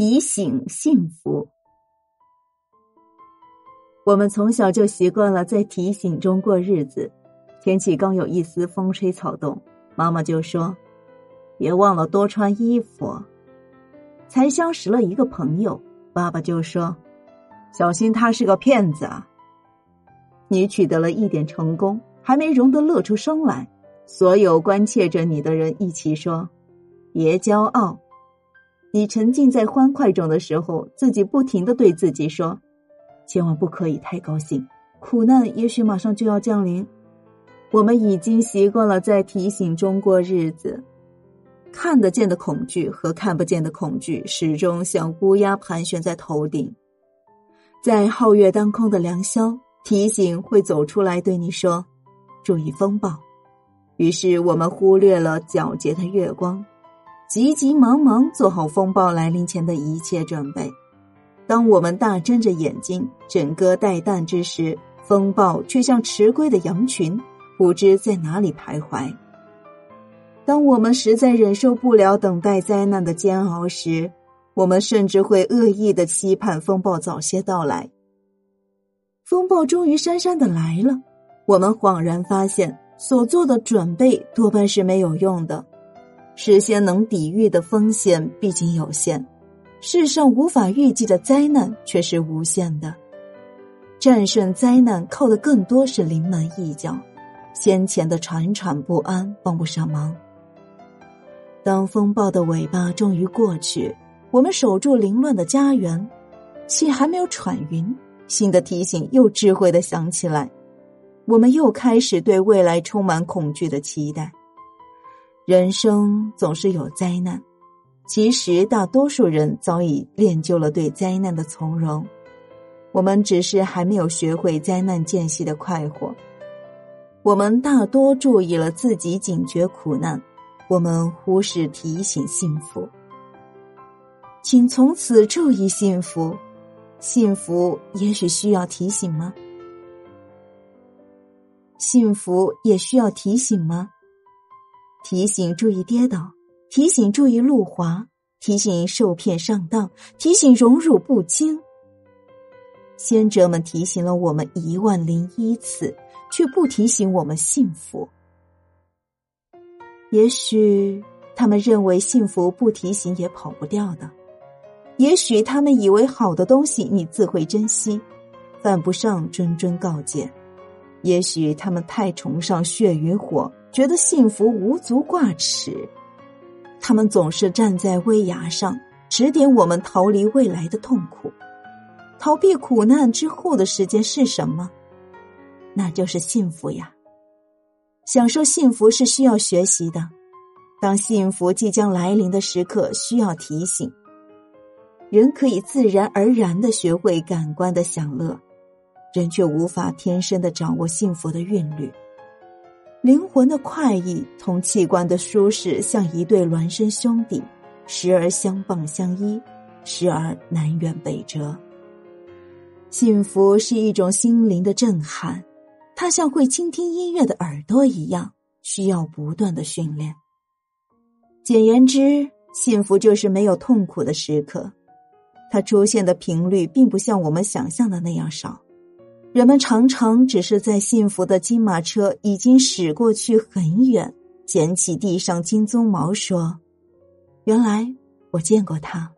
提醒幸福。我们从小就习惯了在提醒中过日子。天气刚有一丝风吹草动，妈妈就说：“别忘了多穿衣服。”才相识了一个朋友，爸爸就说：“小心他是个骗子。”啊！”你取得了一点成功，还没容得乐出声来，所有关切着你的人一起说：“别骄傲。”你沉浸在欢快中的时候，自己不停的对自己说：“千万不可以太高兴，苦难也许马上就要降临。”我们已经习惯了在提醒中过日子，看得见的恐惧和看不见的恐惧始终像乌鸦盘旋在头顶，在皓月当空的良宵，提醒会走出来对你说：“注意风暴。”于是我们忽略了皎洁的月光。急急忙忙做好风暴来临前的一切准备。当我们大睁着眼睛，枕戈待旦之时，风暴却像迟归的羊群，不知在哪里徘徊。当我们实在忍受不了等待灾难的煎熬时，我们甚至会恶意的期盼风暴早些到来。风暴终于姗姗的来了，我们恍然发现，所做的准备多半是没有用的。事先能抵御的风险毕竟有限，世上无法预计的灾难却是无限的。战胜灾难靠的更多是临门一脚，先前的喘喘不安帮不上忙。当风暴的尾巴终于过去，我们守住凌乱的家园，气还没有喘匀，新的提醒又智慧的响起来，我们又开始对未来充满恐惧的期待。人生总是有灾难，其实大多数人早已练就了对灾难的从容，我们只是还没有学会灾难间隙的快活。我们大多注意了自己警觉苦难，我们忽视提醒幸福。请从此注意幸福，幸福也许需要提醒吗？幸福也需要提醒吗？提醒注意跌倒，提醒注意路滑，提醒受骗上当，提醒荣辱不惊。先哲们提醒了我们一万零一次，却不提醒我们幸福。也许他们认为幸福不提醒也跑不掉的，也许他们以为好的东西你自会珍惜，犯不上谆谆告诫。也许他们太崇尚血与火。觉得幸福无足挂齿，他们总是站在危崖上指点我们逃离未来的痛苦，逃避苦难之后的时间是什么？那就是幸福呀！享受幸福是需要学习的，当幸福即将来临的时刻，需要提醒。人可以自然而然的学会感官的享乐，人却无法天生的掌握幸福的韵律。灵魂的快意同器官的舒适，像一对孪生兄弟，时而相傍相依，时而南辕北辙。幸福是一种心灵的震撼，它像会倾听音乐的耳朵一样，需要不断的训练。简言之，幸福就是没有痛苦的时刻，它出现的频率并不像我们想象的那样少。人们常常只是在幸福的金马车已经驶过去很远，捡起地上金鬃毛，说：“原来我见过他。”